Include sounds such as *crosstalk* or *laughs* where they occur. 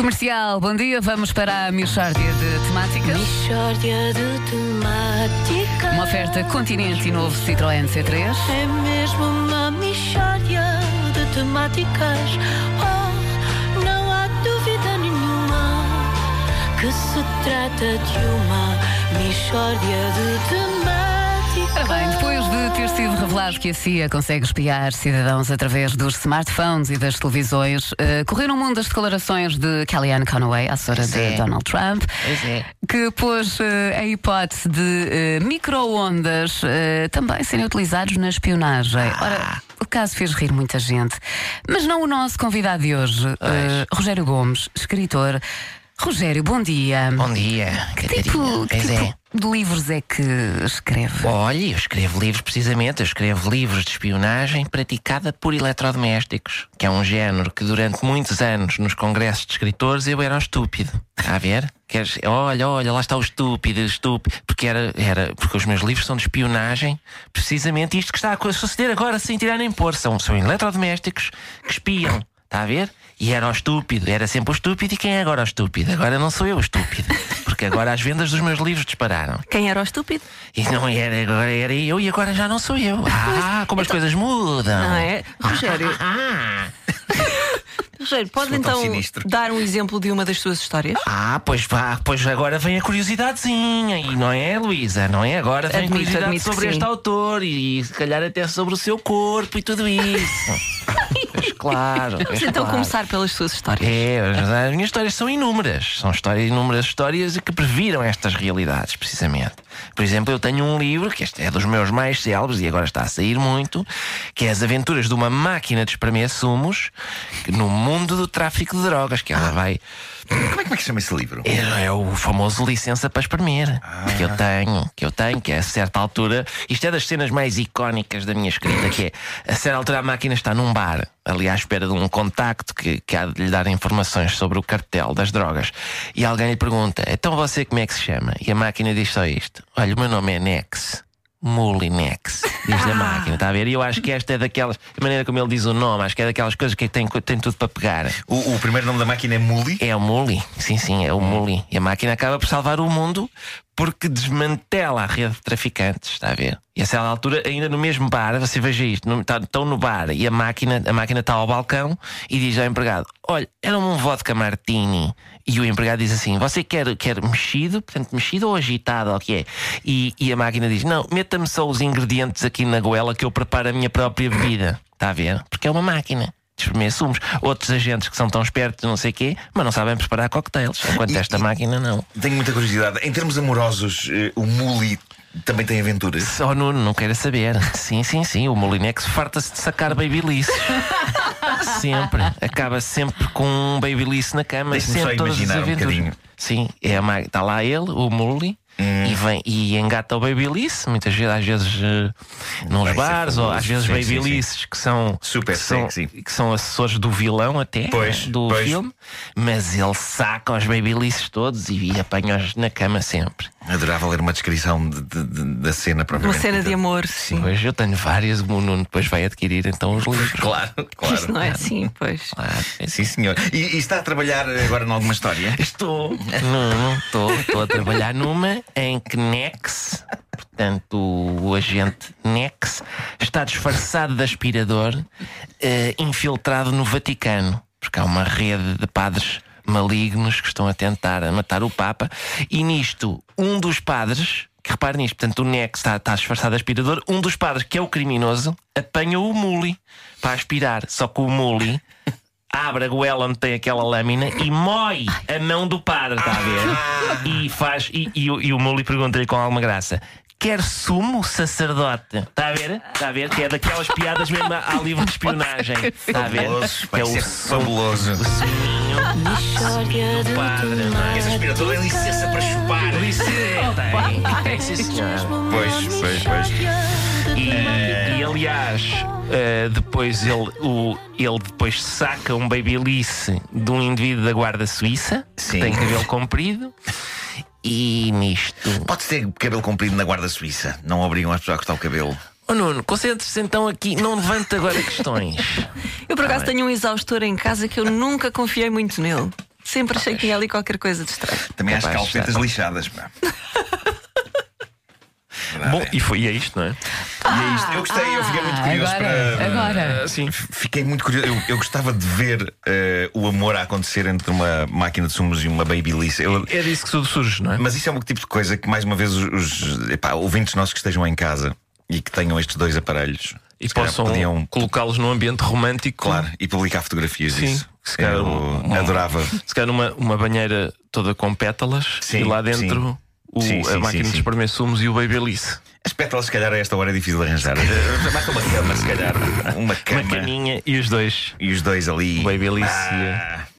Comercial, bom dia. Vamos para a Michórdia de Temáticas. Mishória de temáticas. Uma oferta Continente e novo Citroën C3. É mesmo uma mishória de temáticas. Oh, não há dúvida nenhuma que se trata de uma mishória de temáticas. Revelado que a CIA consegue espiar cidadãos através dos smartphones e das televisões, uh, correram o mundo das declarações de Kellyanne Conway, a assessora de é. Donald Trump, é. que pôs uh, a hipótese de uh, micro-ondas uh, também serem utilizados na espionagem. Ah. Ora, o caso fez rir muita gente, mas não o nosso convidado de hoje, Rogério Gomes, escritor. Rogério, bom dia. Bom dia, Catarina. Tipo, que Pois tipo é. de livros é que escreve? Olha, eu escrevo livros precisamente, eu escrevo livros de espionagem praticada por eletrodomésticos, que é um género que durante muitos anos nos congressos de escritores eu era o estúpido. Está a ver? Queres, olha, olha, lá está o estúpido, estúpido. Porque, era, era, porque os meus livros são de espionagem, precisamente isto que está a suceder agora sem tirar nem pôr. São, são eletrodomésticos que espiam. Está a ver? E era o estúpido, era sempre o estúpido. E quem é agora o estúpido? Agora não sou eu o estúpido. Porque agora as vendas dos meus livros dispararam. Quem era o estúpido? E não era, agora era eu e agora já não sou eu. Ah, como as coisas mudam. Não é? Rogério, Ah, *laughs* Rogério pode Sou tão então sinistro. dar um exemplo de uma das suas histórias? ah, pois vá, pois agora vem a curiosidadezinha. E não é, Luísa? Não é? Agora vem Admito, curiosidade admito sobre este autor e, se calhar até sobre o seu corpo e tudo isso. *laughs* claro. Vamos pois então claro. começar pelas suas histórias. É, as as minhas histórias são inúmeras. São histórias, inúmeras histórias que previram estas realidades, precisamente. Por exemplo, eu tenho um livro, que este é dos meus mais célebres e agora está a sair muito, que é As Aventuras de uma Máquina de Espremer Sumos no mundo do tráfico de drogas, que ela vai. Como é, como é que se chama esse livro? É, é o famoso licença para espremer que eu tenho, que eu tenho, que é a certa altura. Isto é das cenas mais icónicas da minha escrita, que é a certa altura a máquina está num bar, ali à espera de um contacto que, que há de lhe dar informações sobre o cartel das drogas. E alguém lhe pergunta: então você como é que se chama? E a máquina diz só isto: olha, o meu nome é Nex. Mulinex, diz a máquina, está a ver? E eu acho que esta é daquelas, a maneira como ele diz o nome, acho que é daquelas coisas que tem, tem tudo para pegar. O, o primeiro nome da máquina é Muli. É o Muli, sim, sim, é o Muli. E a máquina acaba por salvar o mundo porque desmantela a rede de traficantes, está a ver? E a certa altura, ainda no mesmo bar, você veja isto, no- tá- estão no bar e a máquina, a máquina está ao balcão e diz ao empregado: Olha, era um vodka martini. E o empregado diz assim: Você quer, quer mexido, portanto, mexido ou agitado, ou o que é? E, e a máquina diz: Não, meta-me só os ingredientes aqui na goela que eu preparo a minha própria bebida. Está a ver? Porque é uma máquina espremer sumos. Outros agentes que são tão espertos, não sei quê, mas não sabem preparar cocktails. Enquanto E- esta e- máquina não. Tenho muita curiosidade. Em termos amorosos, eh, o Muli também tem aventuras. Só Nuno, não queira saber. Sim, sim, sim. O Molinex farta-se de sacar babyliss. *laughs* sempre. Acaba sempre com um babyliss na cama. Deixa-me só todas as imaginar um aventuras. bocadinho. Sim, é a ma- está lá ele, o Muli. Hum. E, vem, e engata o babyliss, muitas vezes, às vezes eh, nos Vai bares, ou às vezes Sim, sim, babylisses que são Super que são, sexy. que são assessores do vilão até Pois, do pois. filme, mas ele saca os babylisses todos e, e apanha-os na cama sempre. Adorava ler uma descrição de- de- de- da cena Uma propriamente. cena de amor, sim. Pois eu tenho várias, o Nuno depois vai adquirir então os livros. Claro, *laughs* claro. Isto não é assim, pois. Claro. Sim, senhor. E, e está a trabalhar agora em alguma história? Estou, não, estou, estou a trabalhar numa em que Nex, portanto o agente Nex, está disfarçado de aspirador, eh, infiltrado no Vaticano, porque há uma rede de padres malignos que estão a tentar matar o Papa, e nisto, um dos padres. Que repare nisto, portanto, o Nex está, está disfarçado de aspirador. Um dos padres, que é o criminoso, apanha o Muli para aspirar. Só que o Muli abre a goela onde tem aquela lâmina e mói a mão do padre, está a ver? E faz. E, e, o- e o Muli pergunta-lhe com alguma graça. Quer sumo, sacerdote? Está a ver? Está a ver? Que é daquelas piadas mesmo ao livro de espionagem. Está a ver? Fabuloso, Que é o fabuloso. o suminho de padre, é? Esse aspirador tem licença para chupar. Senhor. Pois, pois, pois. E, e, aliás, eh, depois ele, o, ele depois saca um babyliss de um indivíduo da guarda suíça Sim. que tem cabelo comprido e nisto. Pode ter cabelo comprido na guarda suíça. Não obrigam as pessoas a cortar o cabelo. Oh Nuno, concentre-se então aqui, não levante agora questões. *laughs* Eu por acaso tenho um exaustor em casa que eu nunca confiei muito nele. Sempre achei que tinha ali qualquer coisa de estranho. Também há as estar. lixadas. Pá. Bom, e, foi, e é isto, não é? E é isto. Eu gostei, eu fiquei muito curioso agora, para. agora. Assim, Fiquei muito curioso. Eu, eu gostava de ver eh, o amor a acontecer entre uma máquina de sumos e uma babyliss. Eu- é disso que tudo surge, não é? Mas isso é um tipo de coisa que, mais uma vez, os, os epá, ouvintes nossos que estejam em casa e que tenham estes dois aparelhos E possam podiam, colocá-los num ambiente romântico. claro, e publicar fotografias Sim, disso. se calhar Eu um- adorava. Se calhar uma, uma banheira toda com pétalas Sim, e lá dentro o- Sim, sim, a máquina sim, de espremer sumos e o babyliss. As pétalas, se calhar, a esta hora é difícil de arranjar. Eh, Basta uma cama, se calhar. Uma Uma cama. caminha e os dois. E os dois ali. O babyliss e a- Ah,